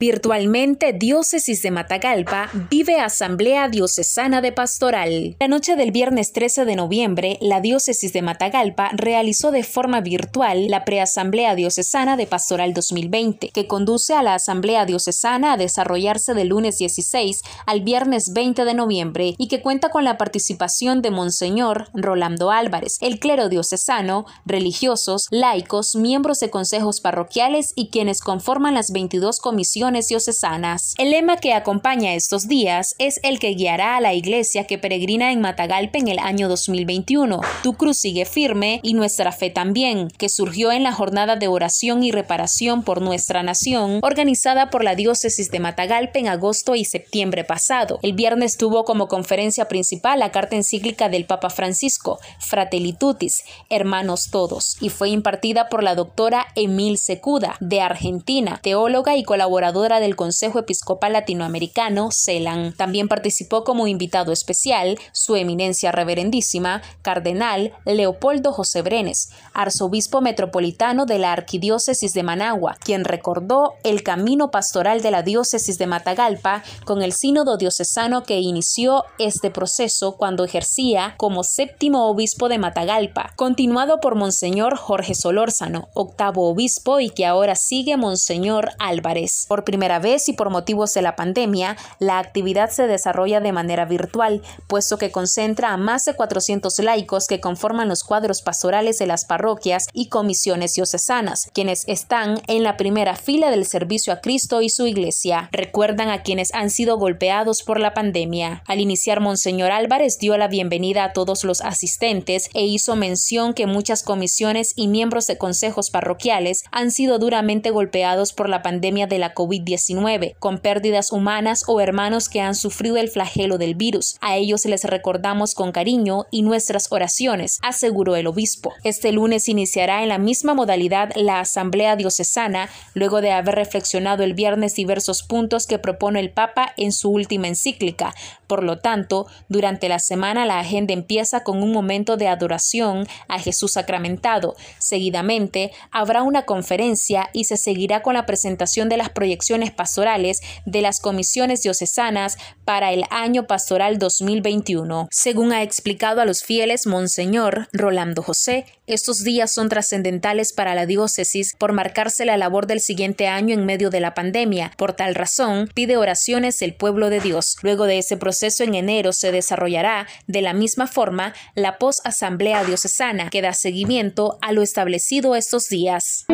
Virtualmente, Diócesis de Matagalpa vive Asamblea Diocesana de Pastoral. La noche del viernes 13 de noviembre, la Diócesis de Matagalpa realizó de forma virtual la Preasamblea Diocesana de Pastoral 2020, que conduce a la Asamblea Diocesana a desarrollarse del lunes 16 al viernes 20 de noviembre y que cuenta con la participación de Monseñor Rolando Álvarez, el clero diocesano, religiosos, laicos, miembros de consejos parroquiales y quienes conforman las 22 comisiones diocesanas. El lema que acompaña estos días es el que guiará a la iglesia que peregrina en Matagalpa en el año 2021. Tu cruz sigue firme y nuestra fe también, que surgió en la jornada de oración y reparación por nuestra nación, organizada por la diócesis de Matagalpa en agosto y septiembre pasado. El viernes tuvo como conferencia principal la carta encíclica del Papa Francisco, Fratelli Tutis, Hermanos Todos, y fue impartida por la doctora Emil Secuda, de Argentina, teóloga y colaboradora del Consejo Episcopal Latinoamericano, CELAN. También participó como invitado especial su eminencia reverendísima, Cardenal Leopoldo José Brenes, arzobispo metropolitano de la Arquidiócesis de Managua, quien recordó el camino pastoral de la diócesis de Matagalpa con el sínodo diocesano que inició este proceso cuando ejercía como séptimo obispo de Matagalpa, continuado por Monseñor Jorge Solórzano, octavo obispo y que ahora sigue Monseñor Álvarez. Por primera vez y por motivos de la pandemia, la actividad se desarrolla de manera virtual, puesto que concentra a más de 400 laicos que conforman los cuadros pastorales de las parroquias y comisiones diocesanas, quienes están en la primera fila del servicio a Cristo y su iglesia. Recuerdan a quienes han sido golpeados por la pandemia. Al iniciar, Monseñor Álvarez dio la bienvenida a todos los asistentes e hizo mención que muchas comisiones y miembros de consejos parroquiales han sido duramente golpeados por la pandemia de la COVID 19 con pérdidas humanas o hermanos que han sufrido el flagelo del virus. A ellos les recordamos con cariño y nuestras oraciones, aseguró el obispo. Este lunes iniciará en la misma modalidad la Asamblea Diocesana, luego de haber reflexionado el viernes diversos puntos que propone el Papa en su última encíclica. Por lo tanto, durante la semana la agenda empieza con un momento de adoración a Jesús sacramentado. Seguidamente, habrá una conferencia y se seguirá con la presentación de las proyecciones pastorales de las comisiones diocesanas para el año pastoral 2021. Según ha explicado a los fieles Monseñor Rolando José, estos días son trascendentales para la diócesis por marcarse la labor del siguiente año en medio de la pandemia. Por tal razón, pide oraciones el pueblo de Dios. Luego de ese proceso en enero se desarrollará de la misma forma la post-asamblea diocesana que da seguimiento a lo establecido estos días.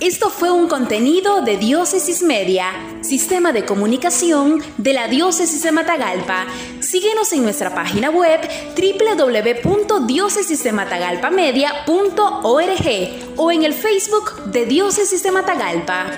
Esto fue un contenido de Diócesis Media, sistema de comunicación de la Diócesis de Matagalpa. Síguenos en nuestra página web www.diócesisdematagalpamedia.org o en el Facebook de Diócesis de Matagalpa.